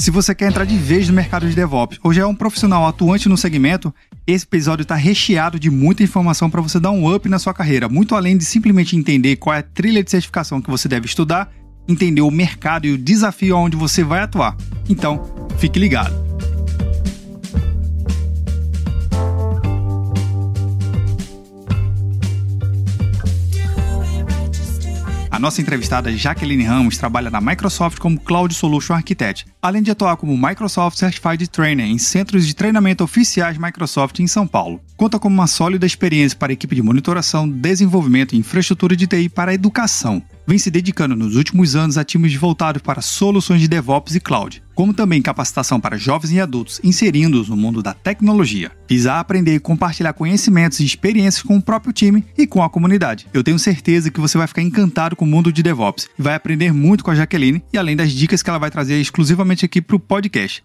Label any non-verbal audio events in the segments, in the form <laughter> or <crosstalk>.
Se você quer entrar de vez no mercado de DevOps ou já é um profissional atuante no segmento, esse episódio está recheado de muita informação para você dar um up na sua carreira, muito além de simplesmente entender qual é a trilha de certificação que você deve estudar, entender o mercado e o desafio onde você vai atuar. Então, fique ligado. Nossa entrevistada Jaqueline Ramos trabalha na Microsoft como Cloud Solution Architect, além de atuar como Microsoft Certified Trainer em centros de treinamento oficiais Microsoft em São Paulo. Conta com uma sólida experiência para a equipe de monitoração, desenvolvimento e infraestrutura de TI para a educação vem se dedicando nos últimos anos a times voltados para soluções de DevOps e cloud, como também capacitação para jovens e adultos, inserindo-os no mundo da tecnologia. Visa aprender e compartilhar conhecimentos e experiências com o próprio time e com a comunidade. Eu tenho certeza que você vai ficar encantado com o mundo de DevOps e vai aprender muito com a Jaqueline e além das dicas que ela vai trazer exclusivamente aqui para o podcast.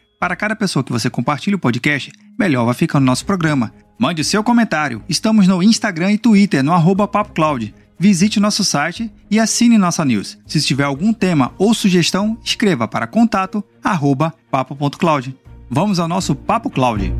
Para cada pessoa que você compartilha o podcast, melhor vai ficar no nosso programa. Mande seu comentário. Estamos no Instagram e Twitter, no arroba PapoCloud. Visite nosso site e assine nossa news. Se tiver algum tema ou sugestão, escreva para contato arroba papo.cloud. Vamos ao nosso Papo Cloud.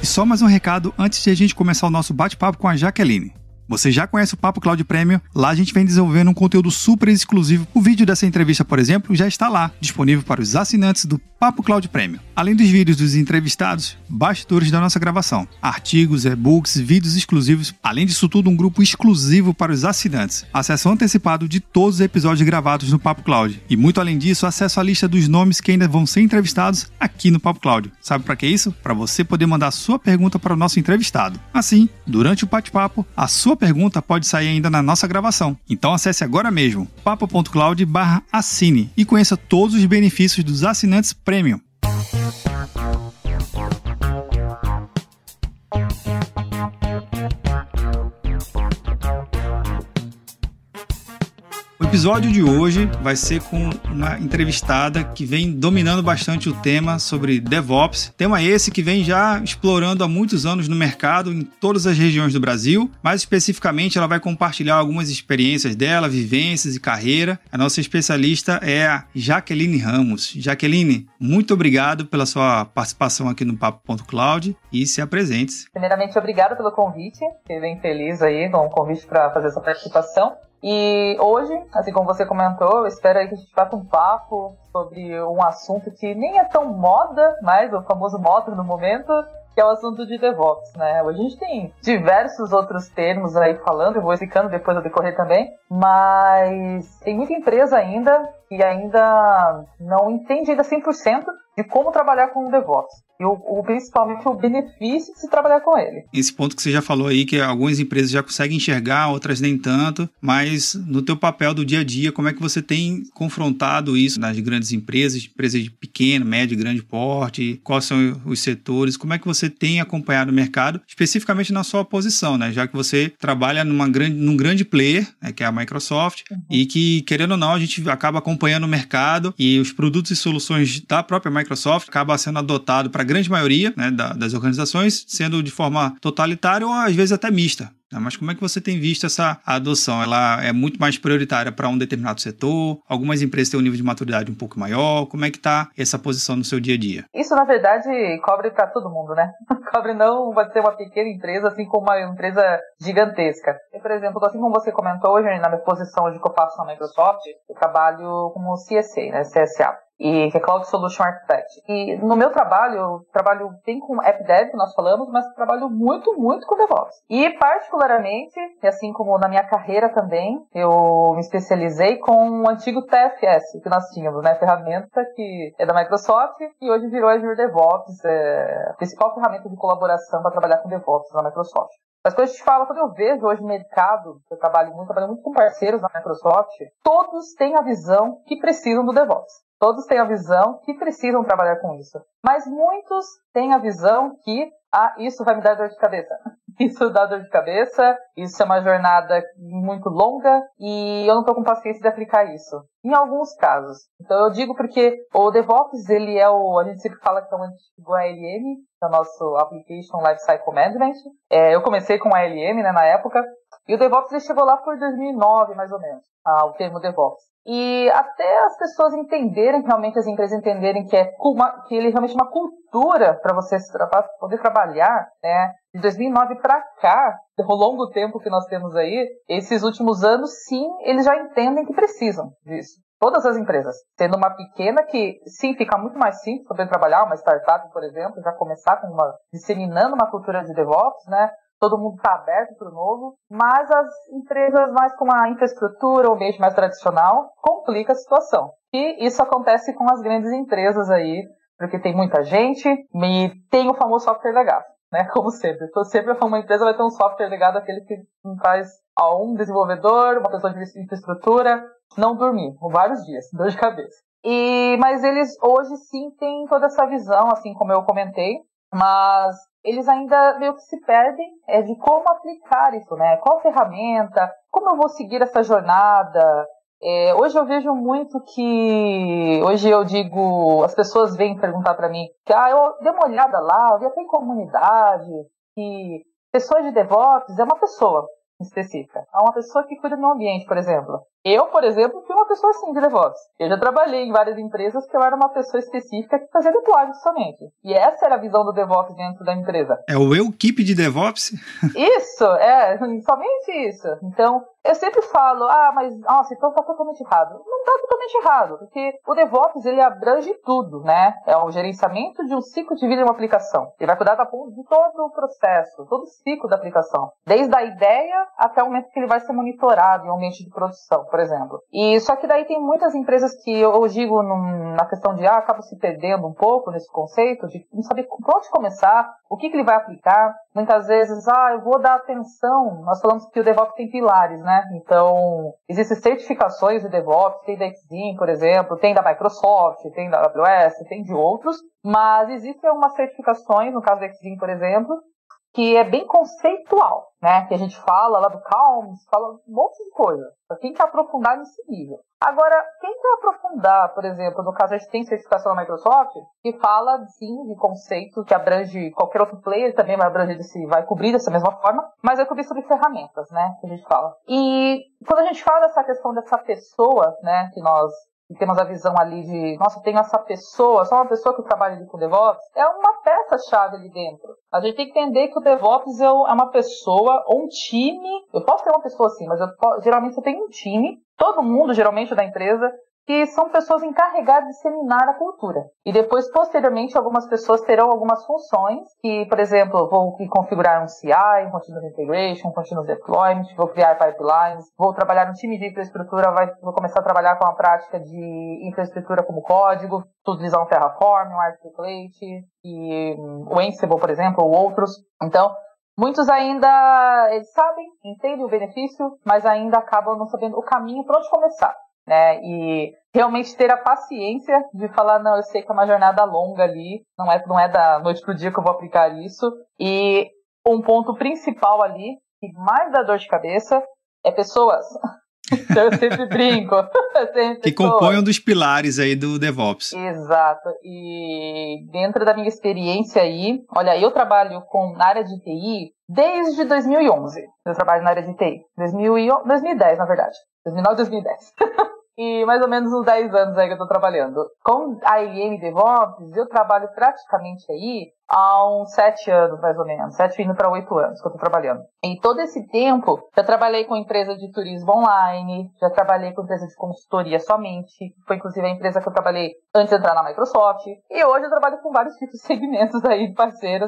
E só mais um recado antes de a gente começar o nosso bate-papo com a Jaqueline. Você já conhece o Papo Cloud Premium? Lá a gente vem desenvolvendo um conteúdo super exclusivo. O vídeo dessa entrevista, por exemplo, já está lá, disponível para os assinantes do Papo Cloud Premium. Além dos vídeos dos entrevistados, bastidores da nossa gravação, artigos, e-books, vídeos exclusivos, além disso tudo, um grupo exclusivo para os assinantes, acesso antecipado de todos os episódios gravados no Papo Cloud. E muito além disso, acesso à lista dos nomes que ainda vão ser entrevistados aqui no Papo Cloud. Sabe para que isso? Para você poder mandar sua pergunta para o nosso entrevistado. Assim, durante o bate-papo, a sua sua pergunta pode sair ainda na nossa gravação. Então acesse agora mesmo papo.cloud assine e conheça todos os benefícios dos assinantes Premium. Episódio de hoje vai ser com uma entrevistada que vem dominando bastante o tema sobre DevOps. Tema esse que vem já explorando há muitos anos no mercado em todas as regiões do Brasil. Mais especificamente, ela vai compartilhar algumas experiências dela, vivências e carreira. A nossa especialista é a Jaqueline Ramos. Jaqueline, muito obrigado pela sua participação aqui no Papo.cloud e se apresente. Primeiramente, obrigada pelo convite. Fiquei bem feliz aí com o convite para fazer essa participação. E hoje, assim como você comentou, espero aí que a gente faça um papo sobre um assunto que nem é tão moda, mas o famoso moda no momento, que é o assunto de DevOps, né? Hoje a gente tem diversos outros termos aí falando, eu vou explicando depois ao decorrer também, mas tem muita empresa ainda que ainda não entende ainda 100% de como trabalhar com o DevOps e o, o, principalmente o benefício de se trabalhar com ele. Esse ponto que você já falou aí, que algumas empresas já conseguem enxergar, outras nem tanto, mas no teu papel do dia a dia, como é que você tem confrontado isso nas grandes empresas, empresas de pequeno, médio, grande porte, quais são os setores, como é que você tem acompanhado o mercado, especificamente na sua posição, né? Já que você trabalha numa grande, num grande player, né, que é a Microsoft, uhum. e que, querendo ou não, a gente acaba acompanhando o mercado e os produtos e soluções da própria Microsoft acaba sendo adotado para grande maioria né, da, das organizações, sendo de forma totalitária ou às vezes até mista. Né? Mas como é que você tem visto essa adoção? Ela é muito mais prioritária para um determinado setor? Algumas empresas têm um nível de maturidade um pouco maior? Como é que está essa posição no seu dia a dia? Isso, na verdade, cobre para todo mundo, né? <laughs> cobre não vai ser uma pequena empresa, assim como uma empresa gigantesca. Por exemplo, assim como você comentou hoje, na minha posição de que eu faço na Microsoft, eu trabalho como CSA, né? CSA e que é Cloud Solution Architect. E no meu trabalho, eu trabalho bem com App Dev, que nós falamos, mas trabalho muito, muito com DevOps. E particularmente, assim como na minha carreira também, eu me especializei com o antigo TFS que nós tínhamos, né? Ferramenta que é da Microsoft e hoje virou Azure DevOps, é a principal ferramenta de colaboração para trabalhar com DevOps na Microsoft. As coisas que falo, quando eu vejo hoje o mercado, eu trabalho muito, trabalho muito com parceiros na Microsoft, todos têm a visão que precisam do DevOps. Todos têm a visão que precisam trabalhar com isso. Mas muitos têm a visão que, ah, isso vai me dar dor de cabeça. <laughs> Isso dá dor de cabeça, isso é uma jornada muito longa e eu não estou com paciência de aplicar isso. Em alguns casos. Então eu digo porque o DevOps, ele é o, a gente sempre fala que é o antigo ALM, que é o nosso Application Lifecycle Management. É, eu comecei com ALM, né, na época, e o DevOps ele chegou lá por 2009, mais ou menos, ah, o termo DevOps. E até as pessoas entenderem, realmente as empresas entenderem que, é uma, que ele é realmente uma cultura para você poder trabalhar, né? De 2009 para cá, ao longo tempo que nós temos aí, esses últimos anos, sim, eles já entendem que precisam disso. Todas as empresas, sendo uma pequena que, sim, fica muito mais simples poder trabalhar, uma startup, por exemplo, já começar com uma, disseminando uma cultura de DevOps, né? Todo mundo está aberto para o novo, mas as empresas mais com uma infraestrutura ou meio mais tradicional complica a situação. E isso acontece com as grandes empresas aí, porque tem muita gente e tem o famoso software legado, né? <laughs> Como sempre. Então, sempre uma empresa vai ter um software legado aquele que faz a um desenvolvedor, uma pessoa de infraestrutura, não dormir, por vários dias, <laughs> dor de cabeça. E, mas eles hoje sim têm toda essa visão, assim como eu comentei, mas eles ainda meio que se perdem é, de como aplicar isso, né? Qual ferramenta, como eu vou seguir essa jornada. É, hoje eu vejo muito que, hoje eu digo, as pessoas vêm perguntar para mim, que ah, eu dei uma olhada lá, eu vi até em comunidade, que pessoa de DevOps é uma pessoa específica. É uma pessoa que cuida do ambiente, por exemplo. Eu, por exemplo, fui uma pessoa assim de DevOps. Eu já trabalhei em várias empresas que eu era uma pessoa específica que fazia deploy somente. E essa era a visão do DevOps dentro da empresa. É o eu keep de DevOps? <laughs> Isso, é, <laughs> somente isso. Então, eu sempre falo, ah, mas, nossa, então tá totalmente errado. Não tá totalmente errado, porque o DevOps, ele abrange tudo, né? É o gerenciamento de um ciclo de vida de uma aplicação. Ele vai cuidar da, de todo o processo, todo o ciclo da aplicação. Desde a ideia até o momento que ele vai ser monitorado em ambiente de produção por exemplo. E só que daí tem muitas empresas que eu digo num, na questão de ah, acaba se perdendo um pouco nesse conceito de não saber por onde começar, o que, que ele vai aplicar. Muitas vezes, ah, eu vou dar atenção. Nós falamos que o DevOps tem pilares, né? Então, existem certificações de DevOps, tem da Exim, por exemplo, tem da Microsoft, tem da AWS, tem de outros, mas existem algumas certificações, no caso da Exim, por exemplo, que é bem conceitual, né? Que a gente fala lá do Calms, fala um monte de coisa. Só tem que aprofundar nesse nível. Agora, quem quer aprofundar, por exemplo, no caso a gente tem certificação da Microsoft, que fala sim de conceitos que abrange qualquer outro player, também vai abranger desse, vai cobrir dessa mesma forma, mas vai cobrir sobre ferramentas, né? Que a gente fala. E quando a gente fala dessa questão dessa pessoa, né, que nós e temos a visão ali de, nossa, tem essa pessoa, só uma pessoa que trabalha ali com DevOps, é uma peça-chave ali dentro. A gente tem que entender que o DevOps é, é uma pessoa ou um time. Eu posso ter uma pessoa assim, mas eu, geralmente você tem um time, todo mundo, geralmente, da empresa, que são pessoas encarregadas de disseminar a cultura. E depois, posteriormente, algumas pessoas terão algumas funções, que, por exemplo, vou configurar um CI, um Continuous Integration, um Continuous Deployment, vou criar pipelines, vou trabalhar no time de infraestrutura, vai, vou começar a trabalhar com a prática de infraestrutura como código, utilizar um Terraform, um Articulate, e um, o Ansible, por exemplo, ou outros. Então, Muitos ainda eles sabem, entendem o benefício, mas ainda acabam não sabendo o caminho para onde começar né? E realmente ter a paciência de falar, não, eu sei que é uma jornada longa ali, não é, não é da noite pro dia que eu vou aplicar isso. E um ponto principal ali, mais dá dor de cabeça, é pessoas. Então eu sempre brinco. <laughs> Eu sempre que compõe um dos pilares aí do DevOps. Exato. E dentro da minha experiência aí, olha, eu trabalho com na área de TI desde 2011. Eu trabalho na área de TI. 2010, na verdade. 2009, 2010. <laughs> e mais ou menos uns 10 anos aí que eu tô trabalhando. Com a IM DevOps, eu trabalho praticamente aí há uns 7 anos, mais ou menos, 7 indo para 8 anos que eu tô trabalhando. E todo esse tempo, já trabalhei com empresa de turismo online, já trabalhei com empresa de consultoria somente, foi inclusive a empresa que eu trabalhei antes de entrar na Microsoft, e hoje eu trabalho com vários tipos de segmentos aí de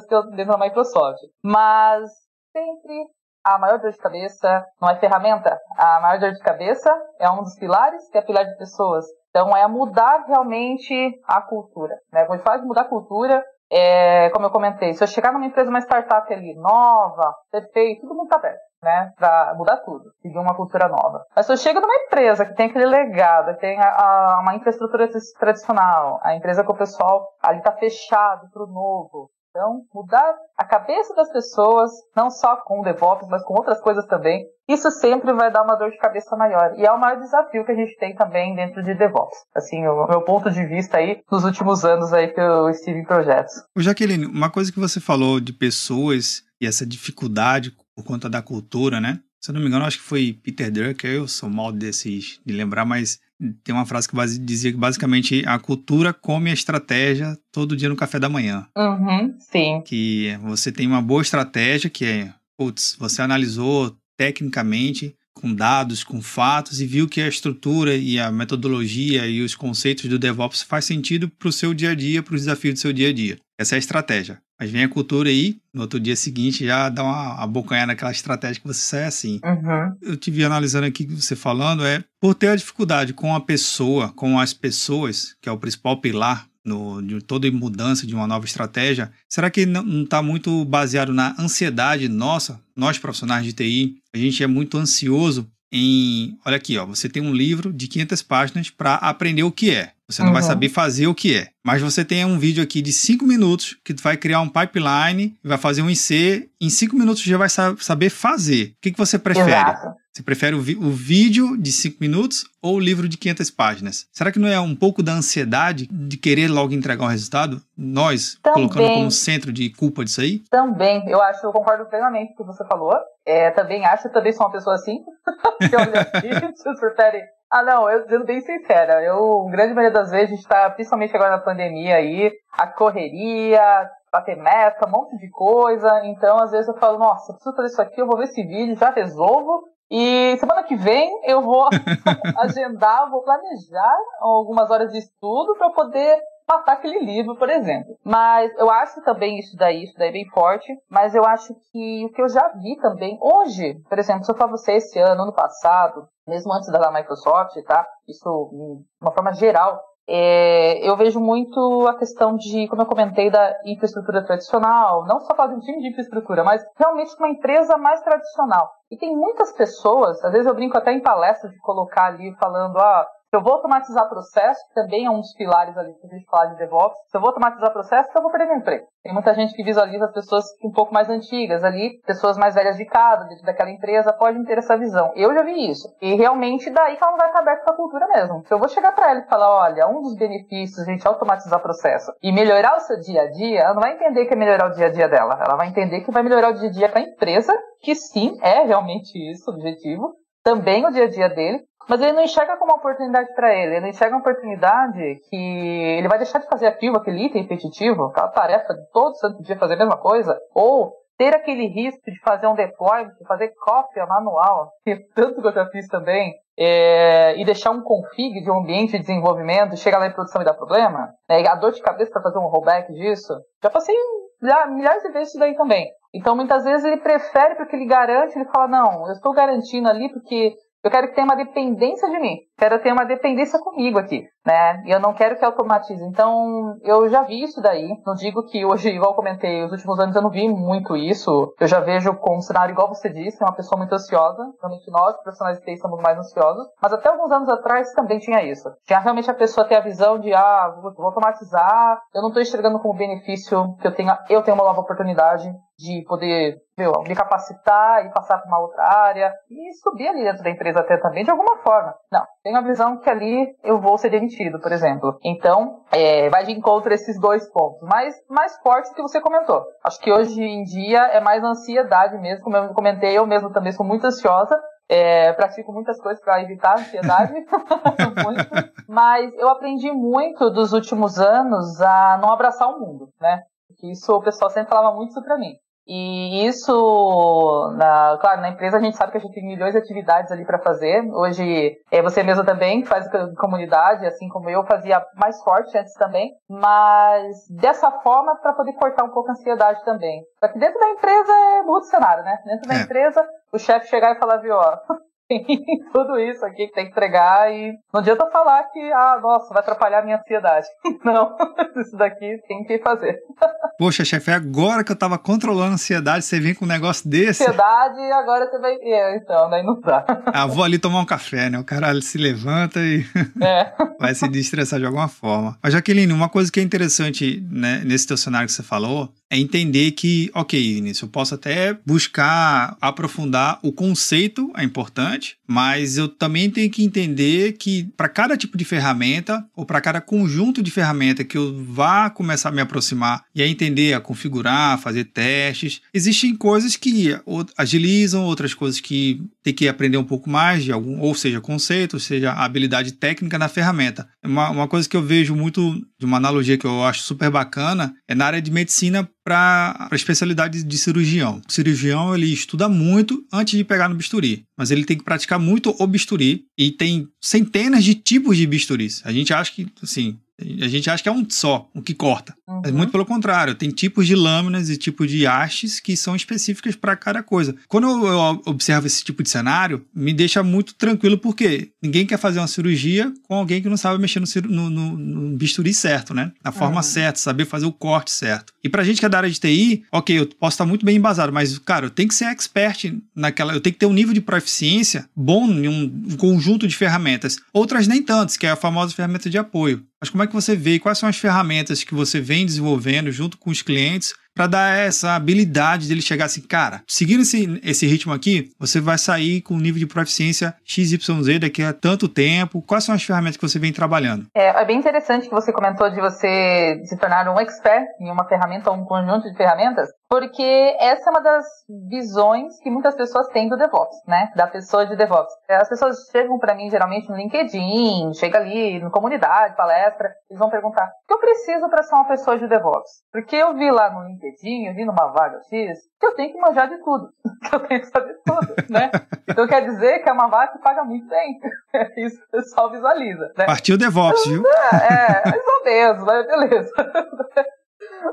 que eu dentro da Microsoft. Mas sempre a maior dor de cabeça não é ferramenta. A maior dor de cabeça é um dos pilares, que é pilar de pessoas. Então, é mudar realmente a cultura. Né? Quando faz mudar a cultura, é, como eu comentei, se eu chegar numa empresa, uma startup ali, nova, perfeito, todo mundo está aberto, né? Para mudar tudo, seguir uma cultura nova. Mas se eu chego numa empresa que tem aquele legado, que tem a, a, uma infraestrutura tradicional, a empresa que o pessoal ali está fechado para o novo, então, mudar a cabeça das pessoas, não só com o DevOps, mas com outras coisas também, isso sempre vai dar uma dor de cabeça maior. E é o maior desafio que a gente tem também dentro de DevOps. Assim, o meu ponto de vista aí, nos últimos anos aí que eu estive em projetos. Jaqueline, uma coisa que você falou de pessoas e essa dificuldade por conta da cultura, né? Se eu não me engano, acho que foi Peter Drucker, eu sou mal desses de lembrar, mas tem uma frase que dizia que basicamente a cultura come a estratégia todo dia no café da manhã. Uhum, sim. Que você tem uma boa estratégia, que é, putz, você analisou tecnicamente, com dados, com fatos, e viu que a estrutura e a metodologia e os conceitos do DevOps faz sentido para o seu dia a dia, para os desafios do seu dia a dia. Essa é a estratégia. Mas vem a cultura aí, no outro dia seguinte já dá uma abocanhada naquela estratégia que você sai assim. Uhum. Eu te vi analisando aqui você falando, é por ter a dificuldade com a pessoa, com as pessoas, que é o principal pilar no, de toda mudança de uma nova estratégia, será que não está muito baseado na ansiedade nossa, nós profissionais de TI? A gente é muito ansioso em. Olha aqui, ó, você tem um livro de 500 páginas para aprender o que é. Você não uhum. vai saber fazer o que é. Mas você tem um vídeo aqui de 5 minutos que vai criar um pipeline, vai fazer um IC, em 5 minutos já vai saber fazer. O que, que você prefere? Exato. Você prefere o, o vídeo de 5 minutos ou o livro de 500 páginas? Será que não é um pouco da ansiedade de querer logo entregar um resultado? Nós, também, colocando como centro de culpa disso aí? Também, eu acho, eu concordo plenamente com o que você falou. É, também acho, também sou uma pessoa assim. <laughs> que olha <laughs> aqui, <laughs> você prefere ah, não, eu sendo bem sincera, eu, grande maioria das vezes, a gente tá, principalmente agora na pandemia aí, a correria, bater meta, um monte de coisa, então às vezes eu falo, nossa, preciso fazer isso aqui, eu vou ver esse vídeo, já resolvo, e semana que vem eu vou <laughs> agendar, vou planejar algumas horas de estudo para poder matar aquele livro, por exemplo. Mas eu acho também isso daí, isso daí é bem forte, mas eu acho que o que eu já vi também, hoje, por exemplo, se eu for você esse ano, ano passado, mesmo antes da Microsoft, tá? Isso de uma forma geral, é, eu vejo muito a questão de, como eu comentei, da infraestrutura tradicional, não só falar de um time de infraestrutura, mas realmente uma empresa mais tradicional. E tem muitas pessoas, às vezes eu brinco até em palestra de colocar ali falando, ah, se eu vou automatizar processo, que também é um dos pilares ali que a gente fala de DevOps, se eu vou automatizar processo, eu vou perder meu emprego. Tem muita gente que visualiza as pessoas um pouco mais antigas ali, pessoas mais velhas de casa, dentro daquela empresa, podem ter essa visão. Eu já vi isso. E realmente daí que ela não vai estar aberta a cultura mesmo. Se eu vou chegar para ela e falar, olha, um dos benefícios de a gente automatizar processo e melhorar o seu dia a dia, ela não vai entender que é melhorar o dia a dia dela. Ela vai entender que vai melhorar o dia a dia para a empresa, que sim, é realmente isso o objetivo, também o dia a dia dele, mas ele não enxerga como uma oportunidade para ele. Ele enxerga uma oportunidade que ele vai deixar de fazer aquilo, aquele item repetitivo, aquela tarefa de todo santo dia fazer a mesma coisa, ou ter aquele risco de fazer um deployment, de fazer cópia manual, que tanto que eu já fiz também, é, e deixar um config de um ambiente de desenvolvimento, chegar lá em produção e dar problema, né, a dor de cabeça para fazer um rollback disso, já passei milhares de vezes isso daí também. Então, muitas vezes ele prefere porque ele garante, ele fala, não, eu estou garantindo ali porque eu quero que tenha uma dependência de mim. Quero ter uma dependência comigo aqui, né? E eu não quero que automatize. Então, eu já vi isso daí. Não digo que hoje, igual comentei, os últimos anos eu não vi muito isso. Eu já vejo como cenário, igual você disse, uma pessoa muito ansiosa. Realmente nós, profissionais de TI, somos mais ansiosos. Mas até alguns anos atrás também tinha isso. Tinha realmente a pessoa ter a visão de, ah, vou automatizar, eu não estou enxergando como benefício que eu tenha, eu tenho uma nova oportunidade de poder meu, me capacitar e passar para uma outra área e subir ali dentro da empresa até também de alguma forma. Não, tenho a visão que ali eu vou ser demitido, por exemplo. Então, é, vai de encontro esses dois pontos. Mas mais fortes que você comentou. Acho que hoje em dia é mais ansiedade mesmo, como eu comentei, eu mesmo também sou muito ansiosa. É, pratico muitas coisas para evitar a ansiedade, <laughs> mas eu aprendi muito dos últimos anos a não abraçar o mundo, né? Isso o pessoal sempre falava muito isso para mim. E isso, na, claro, na empresa a gente sabe que a gente tem milhões de atividades ali para fazer. Hoje, é você mesmo também faz comunidade, assim como eu fazia mais forte antes também, mas dessa forma para poder cortar um pouco a ansiedade também. Só que dentro da empresa é muito cenário, né? Dentro da é. empresa, o chefe chegar e falar, viu, ó, <laughs> tudo isso aqui que tem que entregar e não adianta falar que, ah, nossa, vai atrapalhar a minha ansiedade. <laughs> Não, <laughs> isso daqui tem que fazer. Poxa, chefe, é agora que eu tava controlando a ansiedade, você vem com um negócio desse. Ansiedade e agora você vai. É, então, daí não dá. Ah, vou ali tomar um café, né? O cara se levanta e é. <laughs> vai se destressar de alguma forma. Mas, Jaqueline, uma coisa que é interessante né, nesse teu cenário que você falou é entender que, ok, Vinícius, eu posso até buscar aprofundar o conceito, é importante, mas eu também tenho que entender que para cada tipo de ferramenta ou para cada conjunto de ferramenta que eu vá começar a me aproximar e a entender, a configurar, fazer testes, existem coisas que agilizam, outras coisas que tem que aprender um pouco mais de algum, ou seja, conceito, ou seja, habilidade técnica na ferramenta. Uma, uma coisa que eu vejo muito de uma analogia que eu acho super bacana é na área de medicina para a especialidade de cirurgião. O cirurgião ele estuda muito antes de pegar no bisturi, mas ele tem que praticar muito o bisturi e tem centenas de tipos de bisturis. A gente acha que, assim, a gente acha que é um só, um que corta. Uhum. Muito pelo contrário, tem tipos de lâminas e tipos de hastes que são específicas para cada coisa. Quando eu observo esse tipo de cenário, me deixa muito tranquilo porque ninguém quer fazer uma cirurgia com alguém que não sabe mexer no, no, no, bisturi certo, né? Na forma uhum. certa, saber fazer o corte certo. E pra gente que é da área de TI, ok, eu posso estar muito bem embasado, mas, cara, eu tenho que ser expert naquela. Eu tenho que ter um nível de proficiência bom em um conjunto de ferramentas. Outras nem tantas, que é a famosa ferramenta de apoio. Mas como é que você vê? Quais são as ferramentas que você vem desenvolvendo junto com os clientes para dar essa habilidade dele chegar assim, cara, seguindo esse, esse ritmo aqui, você vai sair com um nível de proficiência XYZ daqui a tanto tempo. Quais são as ferramentas que você vem trabalhando? É, é bem interessante que você comentou de você se tornar um expert em uma ferramenta ou um conjunto de ferramentas, porque essa é uma das visões que muitas pessoas têm do DevOps, né? Da pessoa de DevOps. As pessoas chegam para mim geralmente no LinkedIn, chega ali no comunidade, palestra, eles vão perguntar: o que eu preciso para ser uma pessoa de DevOps? Porque eu vi lá no LinkedIn LinkedIn, eu vi numa vaga X, que eu tenho que manjar de tudo, <laughs> que eu tenho que saber tudo, né? Então quer dizer que é uma vaga que paga muito bem. <laughs> Isso o pessoal visualiza. Né? Partiu DevOps, viu? É, é mais ou menos, mas beleza. <laughs>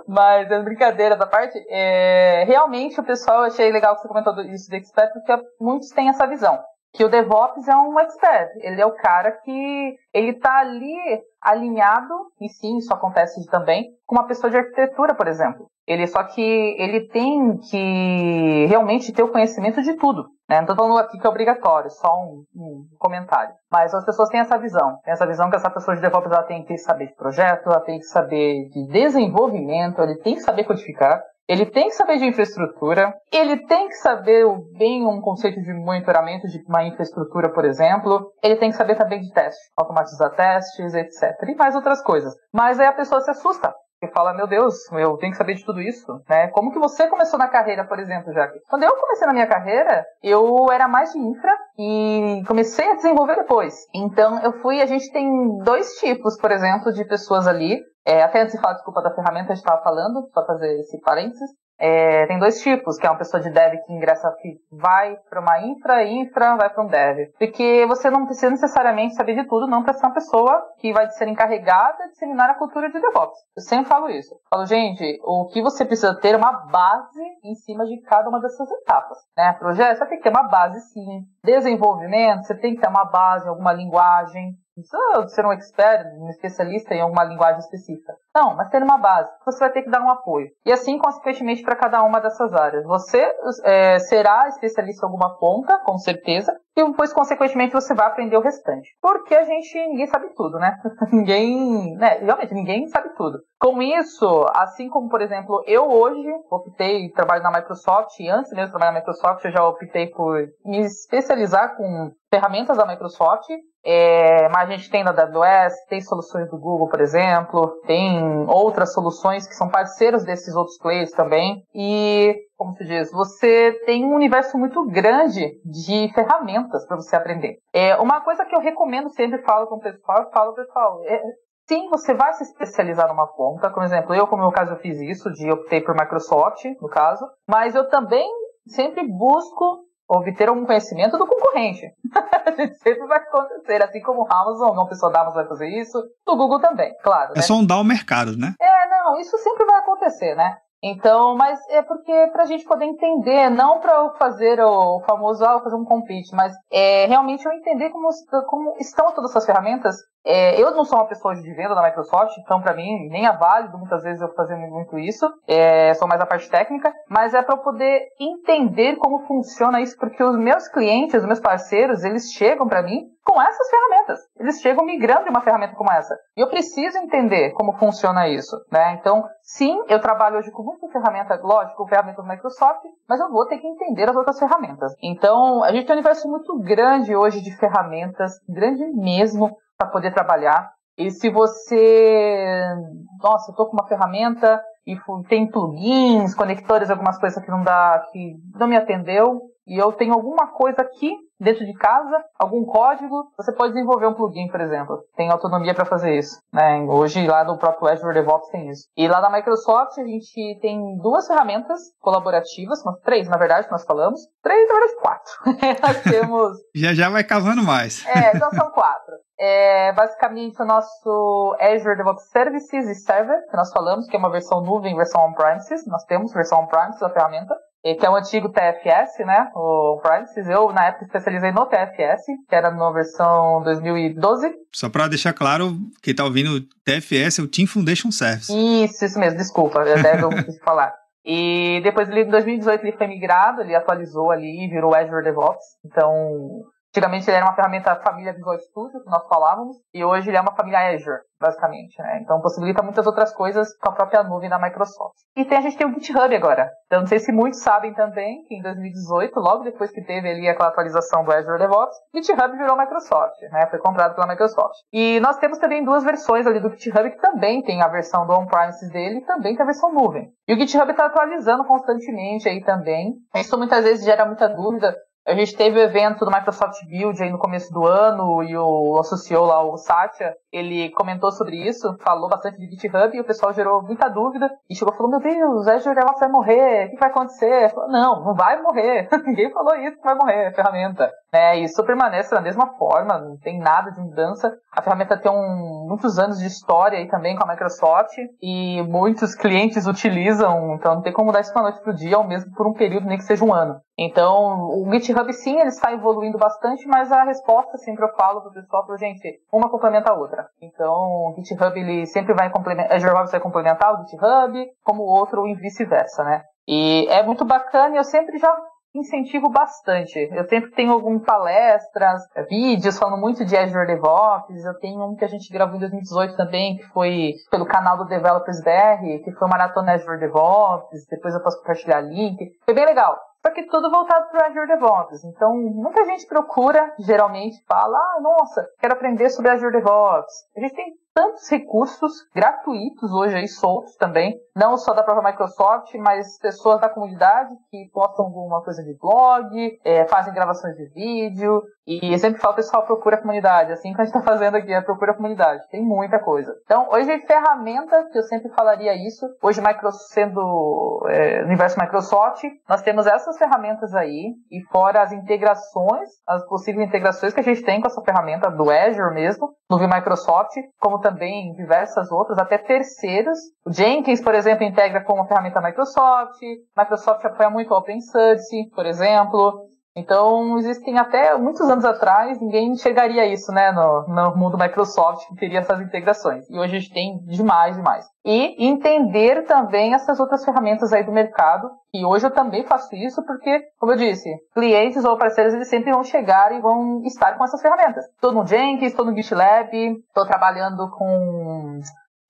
Mas, é brincadeira da parte, é, realmente o pessoal, achei legal que você comentou isso do expert, porque muitos têm essa visão que o DevOps é um expert. Ele é o cara que ele está ali alinhado, e sim, isso acontece também, com uma pessoa de arquitetura, por exemplo. Ele só que ele tem que realmente ter o conhecimento de tudo. Né? Não estou falando aqui que é obrigatório, só um, um, comentário. Mas as pessoas têm essa visão. Tem essa visão que essa pessoa de DevOps ela tem que saber de projeto, ela tem que saber de desenvolvimento, ele tem que saber codificar. Ele tem que saber de infraestrutura, ele tem que saber bem um conceito de monitoramento de uma infraestrutura, por exemplo. Ele tem que saber também de teste, automatizar testes, etc. E mais outras coisas. Mas aí a pessoa se assusta e fala, meu Deus, eu tenho que saber de tudo isso, né? Como que você começou na carreira, por exemplo, Jaque? Quando eu comecei na minha carreira, eu era mais de infra e comecei a desenvolver depois. Então, eu fui, a gente tem dois tipos, por exemplo, de pessoas ali. É, até antes de falar, desculpa, da ferramenta, a gente estava falando, só fazer esse parênteses. É, tem dois tipos, que é uma pessoa de dev que ingressa, que vai para uma infra, infra vai para um dev. Porque você não precisa necessariamente saber de tudo, não para ser uma pessoa que vai ser encarregada de disseminar a cultura de DevOps. Eu sempre falo isso. Eu falo, gente, o que você precisa ter é uma base em cima de cada uma dessas etapas. Né? Projeto, você tem que ter uma base sim. Desenvolvimento, você tem que ter uma base, alguma linguagem precisa ser um expert, um especialista em alguma linguagem específica. Não, mas ter uma base. Você vai ter que dar um apoio. E assim, consequentemente, para cada uma dessas áreas. Você é, será especialista em alguma ponta, com certeza, e depois, consequentemente, você vai aprender o restante. Porque a gente, ninguém sabe tudo, né? <laughs> ninguém, né? Realmente, ninguém sabe tudo. Com isso, assim como, por exemplo, eu hoje optei, trabalho na Microsoft, e antes mesmo de trabalhar na Microsoft, eu já optei por me especializar com ferramentas da Microsoft, é, mas a gente tem na AWS, tem soluções do Google, por exemplo, tem outras soluções que são parceiros desses outros players também. E, como se diz, você tem um universo muito grande de ferramentas para você aprender. É, uma coisa que eu recomendo sempre, falo com o pessoal, falo, pessoal, é, sim, você vai se especializar numa ponta. Por exemplo, eu, como no meu caso, eu fiz isso, de optei por Microsoft, no caso, mas eu também sempre busco obter algum conhecimento do concorrente. <laughs> sempre vai acontecer, assim como o Amazon, uma pessoa da Amazon vai fazer isso, o Google também, claro. É né? sondar o mercado, né? É, não, isso sempre vai acontecer, né? Então, mas é porque para a gente poder entender, não para fazer o famoso, ah, fazer um compete, mas é realmente eu entender como, como estão todas essas ferramentas é, eu não sou uma pessoa de venda da Microsoft, então para mim nem é válido muitas vezes eu fazer muito isso. É, sou mais a parte técnica, mas é para eu poder entender como funciona isso, porque os meus clientes, os meus parceiros, eles chegam para mim com essas ferramentas. Eles chegam migrando de uma ferramenta como essa. E eu preciso entender como funciona isso, né? Então, sim, eu trabalho hoje com muita ferramenta, lógico, com ferramentas Microsoft, mas eu vou ter que entender as outras ferramentas. Então, a gente tem um universo muito grande hoje de ferramentas, grande mesmo, para poder trabalhar. E se você, nossa, eu tô com uma ferramenta e tem plugins, conectores, algumas coisas que não dá, que não me atendeu, e eu tenho alguma coisa aqui dentro de casa, algum código, você pode desenvolver um plugin, por exemplo. Tem autonomia para fazer isso. Né? Hoje lá no próprio Azure DevOps tem isso. E lá na Microsoft a gente tem duas ferramentas colaborativas, três na verdade que nós falamos. Três, na verdade quatro. <laughs> nós temos... <laughs> já já vai casando mais. é, então são quatro. É basicamente o nosso Azure DevOps Services e Server, que nós falamos, que é uma versão nuvem, versão on-premises. Nós temos versão on-premises da ferramenta que é o antigo TFS, né? O Prices. Eu, na época, especializei no TFS, que era na versão 2012. Só para deixar claro, quem tá ouvindo, TFS é o Team Foundation Service. Isso, isso mesmo, desculpa, eu até eu <laughs> falar. E depois, em 2018, ele foi migrado, ele atualizou ali e virou Azure DevOps. Então, Antigamente ele era uma ferramenta família Visual Studio, que nós falávamos, e hoje ele é uma família Azure, basicamente, né? Então possibilita muitas outras coisas com a própria nuvem da Microsoft. E tem, a gente tem o GitHub agora. Então não sei se muitos sabem também que em 2018, logo depois que teve ali aquela atualização do Azure DevOps, GitHub virou Microsoft, né? Foi comprado pela Microsoft. E nós temos também duas versões ali do GitHub que também tem a versão do on-premises dele e também tem a versão nuvem. E o GitHub está atualizando constantemente aí também. Isso muitas vezes gera muita dúvida a gente teve o evento do Microsoft Build aí no começo do ano e o associou lá, o Satya, ele comentou sobre isso, falou bastante de GitHub e o pessoal gerou muita dúvida e chegou e falou, meu Deus, Azure DevOps vai morrer, o que vai acontecer? Falou, não, não vai morrer, <laughs> ninguém falou isso que vai morrer a ferramenta. Né? Isso permanece da mesma forma, não tem nada de mudança. A ferramenta tem um, muitos anos de história aí também com a Microsoft e muitos clientes utilizam, então não tem como mudar isso da noite para o dia, ou mesmo por um período, nem que seja um ano. Então, o GitHub sim, ele está evoluindo bastante, mas a resposta sempre eu falo para o pessoal, gente, uma complementa a outra. Então, o GitHub ele sempre vai complementar, Azure DevOps vai complementar o GitHub, como o outro e vice-versa, né? E é muito bacana e eu sempre já incentivo bastante. Eu sempre tenho algumas palestras, vídeos falando muito de Azure DevOps. Eu tenho um que a gente gravou em 2018 também, que foi pelo canal do Developers BR, que foi Maratona Azure DevOps. Depois eu posso compartilhar link. Foi bem legal. Só que tudo voltado para o Azure DevOps. Então, muita gente procura, geralmente, fala, ah, nossa, quero aprender sobre Azure DevOps. A gente tem tantos recursos gratuitos hoje aí soltos também, não só da própria Microsoft, mas pessoas da comunidade que postam alguma coisa de blog, é, fazem gravações de vídeo, e sempre falo, pessoal, procura a comunidade, assim que a gente está fazendo aqui, é procura a comunidade, tem muita coisa. Então, hoje ferramenta, que eu sempre falaria isso, hoje Microsoft, sendo é, universo Microsoft, nós temos essas ferramentas aí, e fora as integrações, as possíveis integrações que a gente tem com essa ferramenta do Azure mesmo, no Microsoft, como também diversas outras, até terceiros. O Jenkins, por exemplo, integra com uma ferramenta Microsoft. Microsoft apoia muito o Open Source, por exemplo. Então, existem até muitos anos atrás, ninguém enxergaria isso, né, no, no mundo Microsoft, que teria essas integrações. E hoje a gente tem demais, demais. E entender também essas outras ferramentas aí do mercado, e hoje eu também faço isso porque, como eu disse, clientes ou parceiros, eles sempre vão chegar e vão estar com essas ferramentas. Estou no Jenkins, estou no GitLab, estou trabalhando com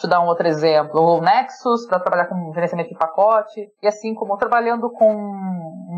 eu dar um outro exemplo. O Nexus, para trabalhar com gerenciamento de pacote. E assim como trabalhando com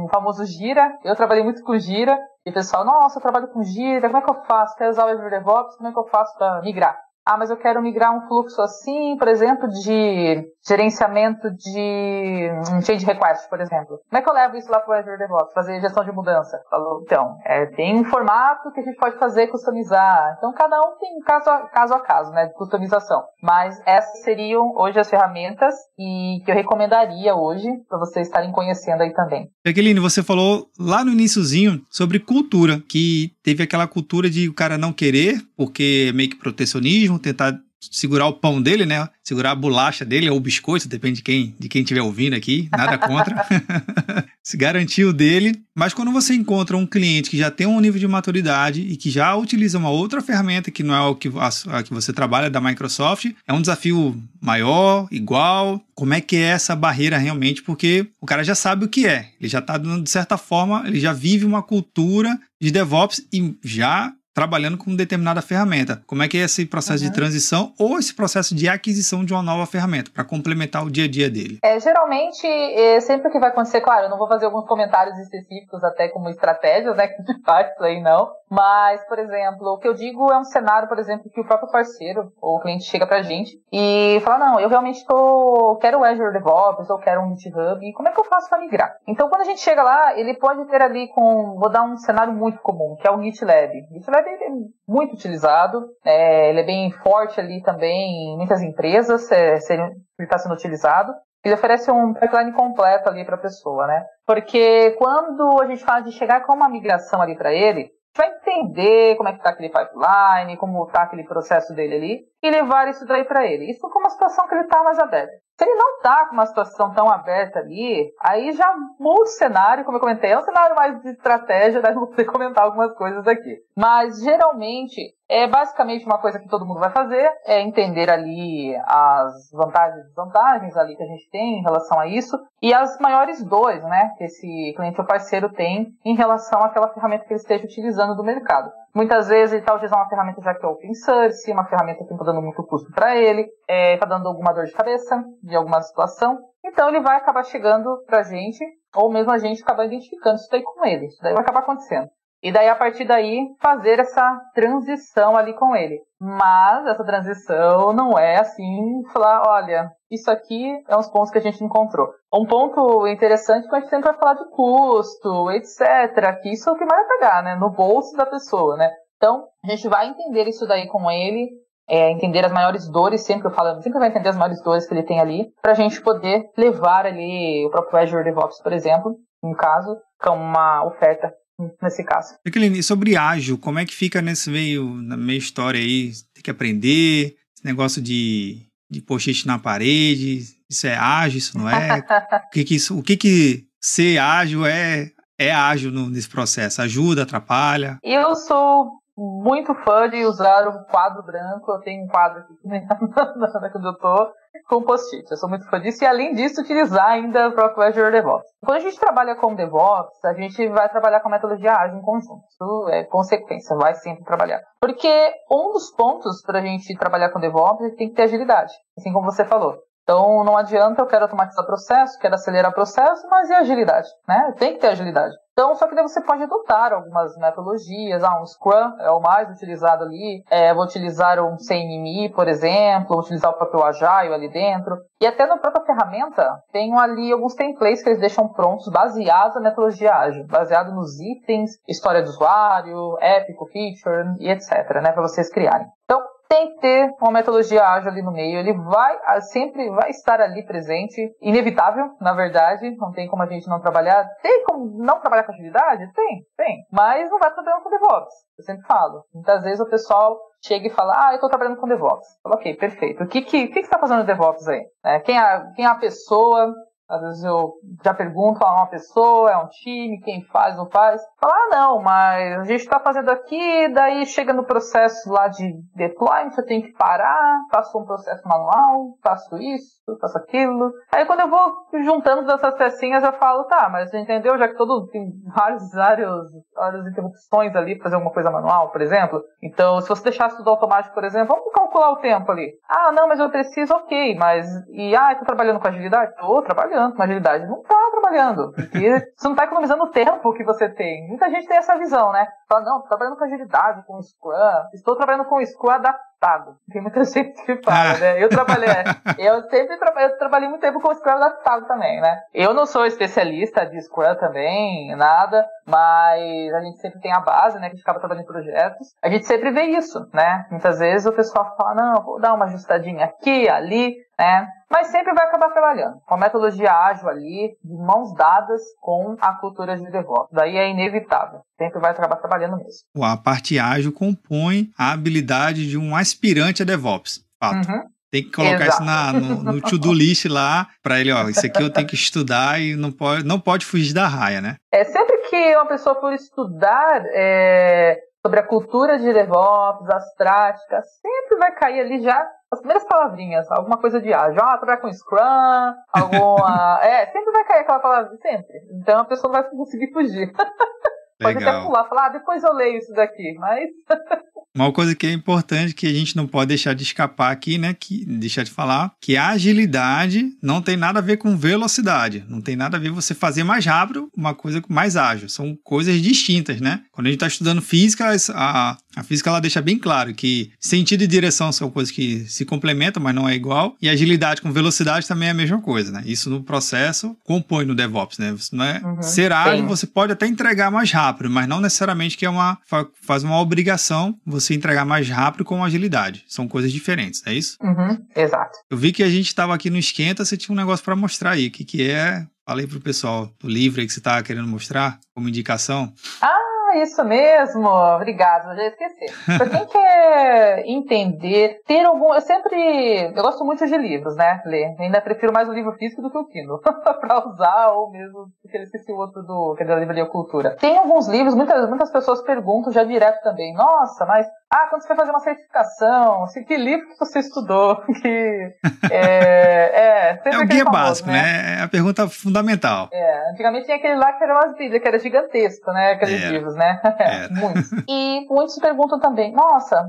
um famoso Gira. Eu trabalhei muito com Gira. E o pessoal, nossa, eu trabalho com Gira, como é que eu faço? Quero usar o Azure DevOps, como é que eu faço para migrar? Ah, mas eu quero migrar um fluxo assim, por exemplo, de gerenciamento de um change request, por exemplo. Como é que eu levo isso lá para o Azure DevOps? Fazer gestão de mudança? Falou, então, é, tem um formato que a gente pode fazer customizar. Então, cada um tem caso a caso, a caso né, de customização. Mas essas seriam hoje as ferramentas e que eu recomendaria hoje para vocês estarem conhecendo aí também. Jaqueline, você falou lá no iníciozinho sobre cultura, que teve aquela cultura de o cara não querer, porque meio que protecionismo, tentar segurar o pão dele, né? Segurar a bolacha dele ou o biscoito, depende de quem de quem estiver ouvindo aqui, nada contra. <laughs> Se garantir o dele. Mas quando você encontra um cliente que já tem um nível de maturidade e que já utiliza uma outra ferramenta que não é o que, a, a que você trabalha da Microsoft, é um desafio maior, igual. Como é que é essa barreira realmente? Porque o cara já sabe o que é. Ele já está, de certa forma, ele já vive uma cultura de DevOps e já trabalhando com determinada ferramenta. Como é que é esse processo uhum. de transição ou esse processo de aquisição de uma nova ferramenta para complementar o dia a dia dele? É, geralmente, é, sempre que vai acontecer, claro, eu não vou fazer alguns comentários específicos até como estratégias, né, <laughs> que gente faz isso aí não, mas, por exemplo, o que eu digo é um cenário, por exemplo, que o próprio parceiro ou o cliente chega pra gente e fala, não, eu realmente tô, quero o Azure DevOps ou quero um GitHub, e como é que eu faço para migrar? Então, quando a gente chega lá, ele pode ter ali com, vou dar um cenário muito comum, que é o GitLab. GitLab é muito utilizado, é, ele é bem forte ali também em muitas empresas, é, ele está sendo utilizado. Ele oferece um pipeline completo ali para a pessoa, né? Porque quando a gente fala de chegar com uma migração ali para ele, vai entender como é que está aquele pipeline, como está aquele processo dele ali, e levar isso daí para ele. Isso com uma situação que ele está mais aberta. Se ele não está com uma situação tão aberta ali, aí já muda o cenário, como eu comentei, é um cenário mais de estratégia, né? <laughs> Vou poder comentar algumas coisas aqui. Mas geralmente é basicamente uma coisa que todo mundo vai fazer, é entender ali as vantagens e desvantagens ali que a gente tem em relação a isso e as maiores dores, né, que esse cliente ou parceiro tem em relação àquela ferramenta que ele esteja utilizando do mercado. Muitas vezes ele está utilizando uma ferramenta já que é open source, uma ferramenta que está dando muito custo para ele, está é, tá dando alguma dor de cabeça de alguma situação. Então ele vai acabar chegando para a gente, ou mesmo a gente acabar identificando isso daí com ele. Isso daí vai acabar acontecendo. E daí, a partir daí, fazer essa transição ali com ele. Mas essa transição não é assim, falar, olha, isso aqui é uns pontos que a gente encontrou. Um ponto interessante é que a gente sempre vai falar de custo, etc. Que isso é o que mais vai pegar, né? No bolso da pessoa, né? Então, a gente vai entender isso daí com ele, é, entender as maiores dores, sempre eu falo, sempre vai entender as maiores dores que ele tem ali, para a gente poder levar ali o próprio Azure DevOps, por exemplo, no caso, com uma oferta nesse caso. Jacqueline, sobre ágil, como é que fica nesse meio, na meia história aí? Tem que aprender, esse negócio de, de post-it na parede, isso é ágil, isso não é? <laughs> o que que, isso, o que que ser ágil é, é ágil no, nesse processo? Ajuda, atrapalha? Eu sou muito fã de usar um quadro branco. Eu tenho um quadro aqui onde <laughs> eu tô com post-it. Eu sou muito fã disso e, além disso, utilizar ainda o próprio Azure DevOps. Quando a gente trabalha com DevOps, a gente vai trabalhar com a metodologia ágil em conjunto. Isso é consequência, vai sempre trabalhar. Porque um dos pontos para a gente trabalhar com DevOps é tem que ter agilidade, assim como você falou. Então não adianta eu quero automatizar processo, quero acelerar processo, mas e agilidade, né? Tem que ter agilidade. Então, só que daí você pode adotar algumas metodologias. Ah, um Scrum é o mais utilizado ali. É, vou utilizar um CMMI, por exemplo, vou utilizar o próprio Agile ali dentro. E até na própria ferramenta, tenho ali alguns templates que eles deixam prontos baseados na metodologia ágil, baseado nos itens, história do usuário, épico, feature e etc, né, para vocês criarem. Então, tem que ter uma metodologia ágil ali no meio. Ele vai ah, sempre vai estar ali presente, inevitável, na verdade. Não tem como a gente não trabalhar. Tem como não trabalhar com agilidade? Tem, tem. Mas não vai trabalhando com DevOps. Eu sempre falo. Muitas vezes o pessoal chega e fala, ah, eu estou trabalhando com DevOps. Falo, ok, perfeito. O que que, que, que está fazendo DevOps aí? É, quem, é, quem é a pessoa Às vezes eu já pergunto a uma pessoa, é um time, quem faz, não faz. Fala, ah, não, mas a gente está fazendo aqui, daí chega no processo lá de deployment, eu tenho que parar, faço um processo manual, faço isso, faço aquilo. Aí quando eu vou juntando essas pecinhas, eu falo, tá, mas entendeu? Já que todo tem <laughs> vários, vários, várias interrupções ali para fazer alguma coisa manual, por exemplo. Então, se você deixasse tudo automático, por exemplo, vamos calcular o tempo ali. Ah, não, mas eu preciso, ok, mas. E ah, tá trabalhando com agilidade? Tô trabalhando com agilidade. Não tá trabalhando. Porque <laughs> você não tá economizando o tempo que você tem. Muita gente tem essa visão, né? Fala, não, tô trabalhando com agilidade, com Scrum. Estou trabalhando com Scrum adaptado. Tem muita <laughs> gente que fala, né? Eu trabalhei, eu sempre tra eu trabalhei muito tempo com Scrum adaptado também, né? Eu não sou especialista de Scrum também, nada, mas a gente sempre tem a base, né? Que a gente acaba trabalhando em projetos. A gente sempre vê isso, né? Muitas vezes o pessoal fala, não, vou dar uma ajustadinha aqui, ali, né? Mas sempre vai acabar trabalhando com a metodologia ágil ali, de mãos dadas com a cultura de DevOps. Daí é inevitável. Sempre vai acabar trabalhando mesmo. A parte ágil compõe a habilidade de um aspirante a DevOps. Fato. Uhum. Tem que colocar Exato. isso na, no, no to-do list lá, para ele, ó, isso aqui eu tenho que estudar e não pode, não pode fugir da raia, né? É, sempre que uma pessoa for estudar é, sobre a cultura de DevOps, as práticas, sempre vai cair ali já as primeiras palavrinhas, alguma coisa de ágil. Ah, trabalhar com Scrum, alguma. <laughs> é, sempre vai cair aquela palavra, sempre. Então a pessoa não vai conseguir fugir. <laughs> Pode até pular, falar, ah, depois eu leio isso daqui, mas. <laughs> Uma coisa que é importante que a gente não pode deixar de escapar aqui, né? Que, deixar de falar, que a agilidade não tem nada a ver com velocidade. Não tem nada a ver você fazer mais rápido uma coisa mais ágil. São coisas distintas, né? Quando a gente está estudando física, a, a física ela deixa bem claro que sentido e direção são coisas que se complementam, mas não é igual. E agilidade com velocidade também é a mesma coisa, né? Isso no processo compõe no DevOps, né? Você não é uhum, ser ágil, você pode até entregar mais rápido, mas não necessariamente que é uma faz uma obrigação você entregar mais rápido com agilidade. São coisas diferentes, é isso? Uhum, exato. Eu vi que a gente estava aqui no esquenta, você tinha um negócio para mostrar aí, o que que é? Falei pro pessoal do livro aí que você estava querendo mostrar como indicação. Ah, isso mesmo. Obrigada, já esqueci. Pra quem <laughs> quer entender, ter algum. Eu sempre. Eu gosto muito de livros, né? Ler. Ainda prefiro mais o livro físico do que o Kindle. <laughs> pra usar, ou mesmo porque eu esqueci o outro do. Que é da Livraria Cultura. Tem alguns livros, muitas, muitas pessoas perguntam já direto também. Nossa, mas ah, quando você vai fazer uma certificação, assim, que livro que você estudou? <laughs> Que, é, é, é o guia famoso, básico, né? né? É a pergunta fundamental. É, antigamente tinha aquele lá que era umas bíblias, que era gigantesco, né? Aqueles era. livros, né? <laughs> muitos. E muitos perguntam também, nossa,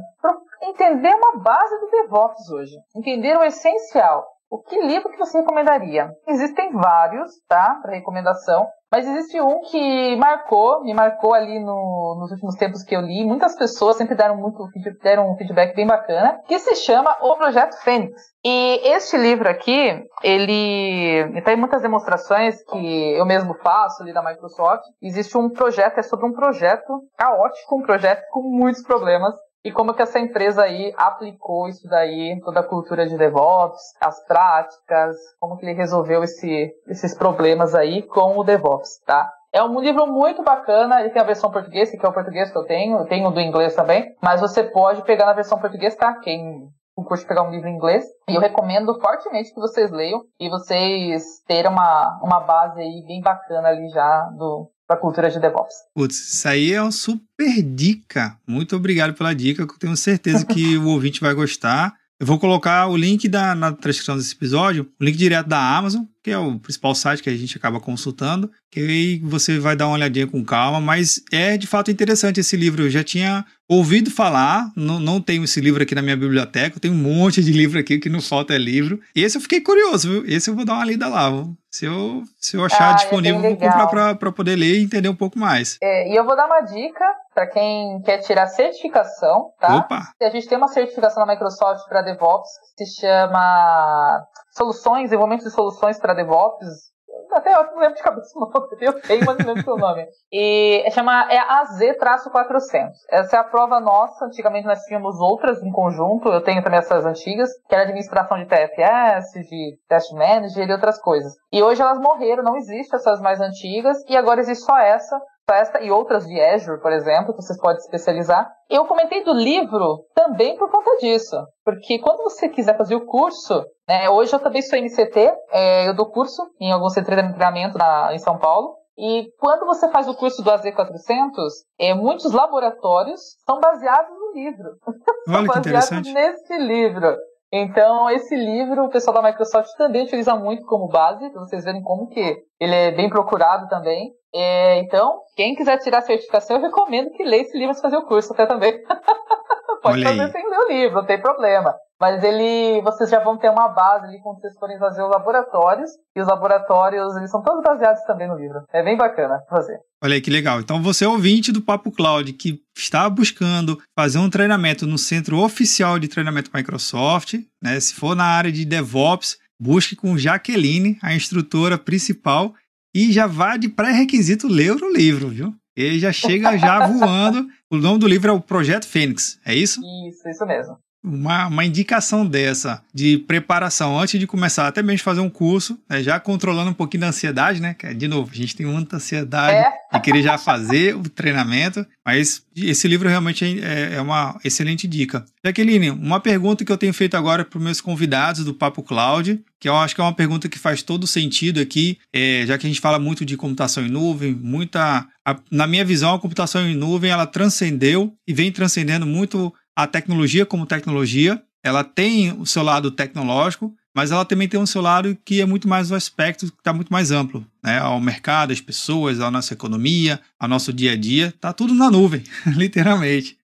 entender uma base do DevOps hoje, entender o essencial. O que livro que você recomendaria? Existem vários, tá? Para recomendação. Mas existe um que marcou, me marcou ali no, nos últimos tempos que eu li. Muitas pessoas sempre deram, muito, deram um feedback bem bacana, que se chama O Projeto Fênix. E este livro aqui, ele tem muitas demonstrações que eu mesmo faço ali da Microsoft. Existe um projeto, é sobre um projeto caótico, um projeto com muitos problemas e como que essa empresa aí aplicou isso daí, toda a cultura de DevOps, as práticas, como que ele resolveu esse, esses problemas aí com o DevOps, tá? É um livro muito bacana, ele tem a versão portuguesa, que é o português que eu tenho, eu tenho do inglês também, mas você pode pegar na versão português, tá? Quem curte pegar um livro em inglês, e eu recomendo fortemente que vocês leiam e vocês terem uma, uma base aí bem bacana ali já do, da cultura de DevOps. Putz, isso aí é uma super dica. Muito obrigado pela dica, que eu tenho certeza que <laughs> o ouvinte vai gostar. Eu vou colocar o link da, na descrição desse episódio, o link direto da Amazon, que é o principal site que a gente acaba consultando, que aí você vai dar uma olhadinha com calma, mas é de fato interessante esse livro. Eu já tinha ouvido falar, não, não tenho esse livro aqui na minha biblioteca, eu tenho um monte de livro aqui, que não falta é livro. Esse eu fiquei curioso, viu? Esse eu vou dar uma lida lá. Se eu, se eu achar ah, disponível, é vou comprar para poder ler e entender um pouco mais. É, e eu vou dar uma dica para quem quer tirar certificação, tá? Opa! A gente tem uma certificação na Microsoft para DevOps que se chama Soluções, Desenvolvimento de Soluções para DevOps, até eu não lembro de cabeça o nome, <laughs> eu tenho, mas não lembro o nome. E chama é AZ-400. Essa é a prova nossa. Antigamente nós tínhamos outras em conjunto. Eu tenho também essas antigas, que era administração de TFS, de Test Manager e outras coisas. E hoje elas morreram, não existem essas mais antigas, e agora existe só essa esta e outras de Azure, por exemplo, que vocês podem especializar. Eu comentei do livro também por conta disso, porque quando você quiser fazer o curso, né, hoje eu também sou MCT, é, eu dou curso em algum centro de treinamento na, em São Paulo, e quando você faz o curso do AZ400, é, muitos laboratórios são baseados no livro. <laughs> Olha são baseados nesse livro. Então, esse livro o pessoal da Microsoft também utiliza muito como base, para vocês verem como que ele é bem procurado também. É, então, quem quiser tirar a certificação, eu recomendo que leia esse livro para fazer o curso até também. <laughs> Pode Olha fazer aí. sem ler o livro, não tem problema. Mas ele, vocês já vão ter uma base ali quando vocês forem fazer os laboratórios. E os laboratórios, eles são todos baseados também no livro. É bem bacana fazer. Olha aí que legal. Então você é ouvinte do Papo Cloud que está buscando fazer um treinamento no centro oficial de treinamento Microsoft, né? Se for na área de DevOps, busque com Jaqueline, a instrutora principal, e já vá de pré-requisito ler o livro, viu? E já chega já voando. O nome do livro é o Projeto Fênix, é isso? Isso, isso mesmo. Uma, uma indicação dessa de preparação antes de começar, até mesmo fazer um curso, né, já controlando um pouquinho da ansiedade, né? Que, de novo, a gente tem muita ansiedade É. de querer já fazer o treinamento, mas esse livro realmente é, é uma excelente dica. Jaqueline, uma pergunta que eu tenho feito agora para os meus convidados do Papo Cloud, que eu acho que é uma pergunta que faz todo sentido aqui, é, já que a gente fala muito de computação em nuvem, muita. a- na minha visão, a computação em nuvem ela transcendeu e vem transcendendo muito a tecnologia como tecnologia. Ela tem o seu lado tecnológico, mas ela também tem um seu lado que é muito mais o aspecto que está muito mais amplo, né? Ao mercado, às pessoas, à nossa economia, ao nosso dia a dia, tá tudo na nuvem, <laughs> literalmente.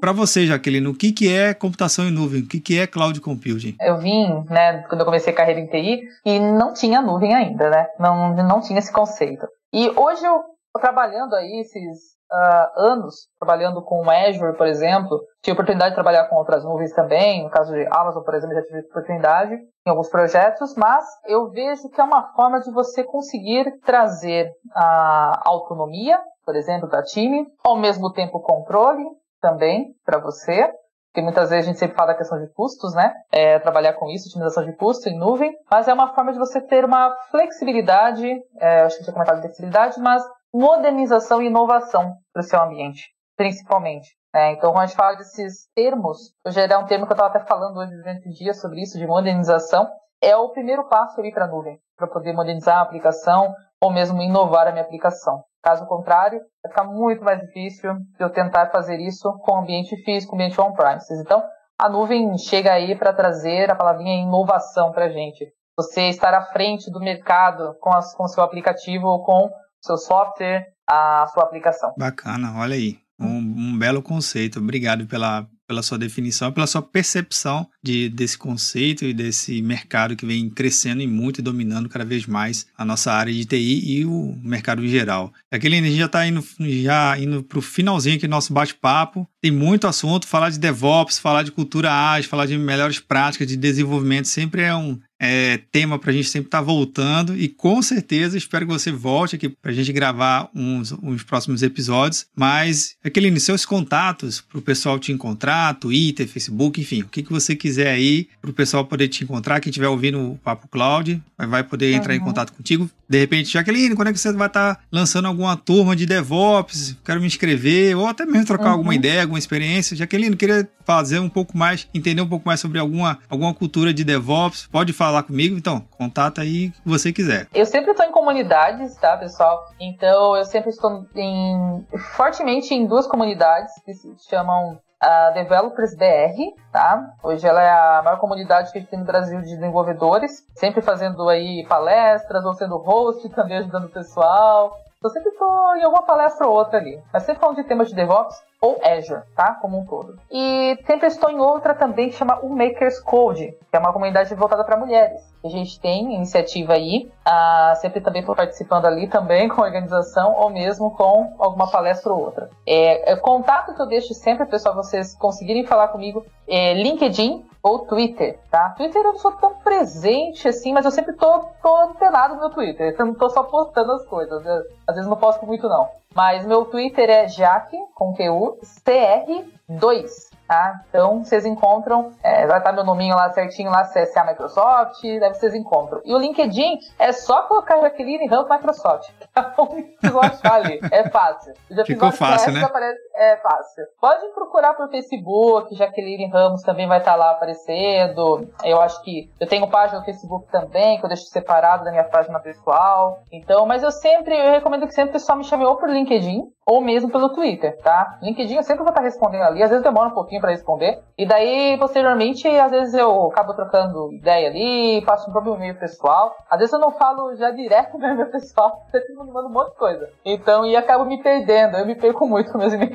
Para você, Jaqueline, o que, que é computação em nuvem? O que, que é cloud computing? Eu vim, né, quando eu comecei a carreira em TI, e não tinha nuvem ainda, né? Não, não tinha esse conceito. E hoje eu trabalhando aí esses ah, anos, trabalhando com Azure, por exemplo, tive oportunidade de trabalhar com outras nuvens também, no caso de Amazon, por exemplo, já tive oportunidade em alguns projetos, mas eu vejo que é uma forma de você conseguir trazer a autonomia, por exemplo, para time, ao mesmo tempo controle também para você, porque muitas vezes a gente sempre fala da questão de custos, né? É, trabalhar com isso, otimização de custo em nuvem, mas é uma forma de você ter uma flexibilidade, é, acho que eu tinha comentado flexibilidade, mas modernização e inovação para o seu ambiente, principalmente. né? então, quando a gente fala desses termos, hoje é um termo que eu estava até falando hoje durante o dia sobre isso, de modernização, é o primeiro passo ali para a nuvem, para poder modernizar a aplicação ou mesmo inovar a minha aplicação. Caso contrário, vai ficar muito mais difícil eu tentar fazer isso com ambiente físico, ambiente on-premises. Então, a nuvem chega aí para trazer a palavrinha inovação para a gente. Você estar à frente do mercado com o com seu aplicativo ou com o seu software, a sua aplicação. Bacana, olha aí. Um, um belo conceito. Obrigado pela, pela sua definição, pela sua percepção de, desse conceito e desse mercado que vem crescendo e muito e dominando cada vez mais a nossa área de TI e o mercado em geral. Jaqueline, a gente já está indo, já indo para o finalzinho aqui do nosso bate-papo. Tem muito assunto, falar de DevOps, falar de cultura ágil, falar de melhores práticas de desenvolvimento sempre é um é, tema para a gente sempre estar voltando e com certeza espero que você volte aqui para a gente gravar uns, uns próximos episódios. Mas, Jaqueline, seus contatos para o pessoal te encontrar, Twitter, Facebook, enfim, o que, que você quiser aí para o pessoal poder te encontrar. Quem estiver ouvindo o Papo Cloud vai, poder entrar em contato contigo. De repente, Jaqueline, quando é que você vai estar lançando alguma turma de DevOps? Quero me inscrever, ou até mesmo trocar Uhum. alguma ideia, alguma experiência. Jaqueline, queria fazer um pouco mais, entender um pouco mais sobre alguma, alguma cultura de DevOps. Pode falar comigo? Então, contata aí o que você quiser. Eu sempre estou em comunidades, tá, pessoal? Então eu sempre estou em, fortemente em duas comunidades que se chamam a Developers BR, tá? Hoje ela é a maior comunidade que a gente tem no Brasil de desenvolvedores, sempre fazendo aí palestras ou sendo host, <laughs> também ajudando o pessoal. Eu sempre estou em alguma palestra ou outra ali, mas sempre falando de temas de DevOps ou Azure, tá? Como um todo. E sempre estou em outra também que chama o Makers Code, que é uma comunidade voltada para mulheres. A gente tem iniciativa aí, ah, sempre também estou participando ali também com a organização ou mesmo com alguma palestra ou outra. É, é, contato que eu deixo sempre, pessoal, vocês conseguirem falar comigo, é LinkedIn ou Twitter, tá? Twitter eu não sou tão presente assim, mas eu sempre tô, tô antenado no meu Twitter. Eu não tô só postando as coisas. eu- às vezes não posto muito, não. Mas meu Twitter é Jaque, com QU, CR2. Tá? Então vocês encontram, é, vai estar meu nominho lá certinho lá, CSA Microsoft, daí vocês encontram. E o LinkedIn é só colocar Jaqueline Ramos Microsoft. <laughs> Então vocês vão achar ali. É fácil. Ficou fácil, né? Aparece, é fácil. Pode procurar por Facebook, Jaqueline Ramos também vai estar lá aparecendo. Eu acho que eu tenho página no Facebook também, que eu deixo separado da minha página pessoal. Então, mas eu sempre, eu recomendo que sempre o pessoal me chame ou por LinkedIn ou mesmo pelo Twitter, tá? LinkedIn eu sempre vou estar respondendo ali, às vezes demora um pouquinho para responder. E daí, posteriormente, às vezes eu acabo trocando ideia ali, passo um próprio e-mail pessoal. Às vezes eu não falo já direto <laughs> no e-mail pessoal, você me manda um monte de coisa. Então, e acabo me perdendo, eu me perco muito com meus <laughs> e-mails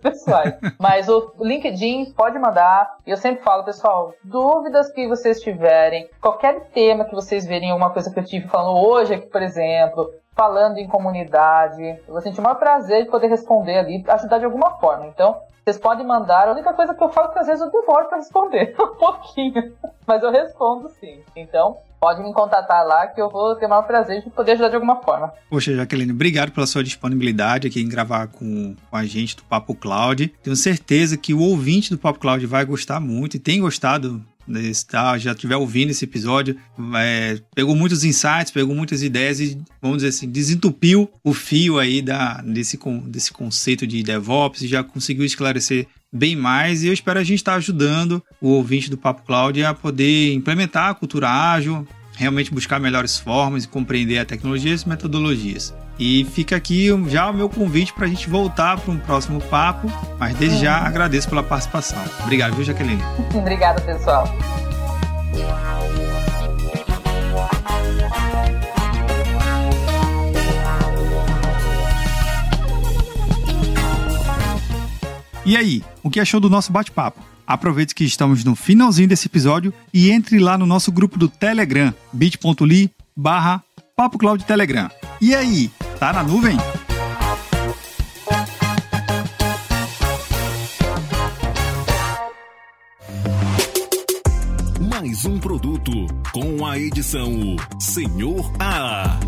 pessoais. Mas o LinkedIn pode mandar. Eu sempre falo, pessoal, dúvidas que vocês tiverem, qualquer tema que vocês verem, alguma coisa que eu tive falando hoje aqui, por exemplo, falando em comunidade. Eu vou sentir o maior prazer de poder responder ali, ajudar de alguma forma. Então, vocês podem mandar. A única coisa que eu falo é que às vezes eu demoro para responder <laughs> um pouquinho, mas eu respondo sim. Então, pode me contatar lá que eu vou ter o maior prazer de poder ajudar de alguma forma. Poxa, Jaqueline, obrigado pela sua disponibilidade aqui em gravar com, com a gente do Papo Cloud. Tenho certeza que o ouvinte do Papo Cloud vai gostar muito e tem gostado tá, já estiver ouvindo esse episódio, é, pegou muitos insights, pegou muitas ideias e, vamos dizer assim, desentupiu o fio aí da, desse, desse conceito de DevOps e já conseguiu esclarecer bem mais. E eu espero a gente estar ajudando o ouvinte do Papo Cloud a poder implementar a cultura ágil, realmente buscar melhores formas e compreender a tecnologia e metodologias. E fica aqui já o meu convite para a gente voltar para um próximo papo, mas desde já uhum. agradeço pela participação. Obrigado, viu, Jaqueline? <laughs> Obrigada, pessoal. E aí, o que achou do nosso bate-papo? Aproveite que estamos no finalzinho desse episódio e entre lá no nosso grupo do Telegram, bit.ly barra Cloud Telegram. E aí, tá na nuvem? Mais um produto com a edição Senhor A.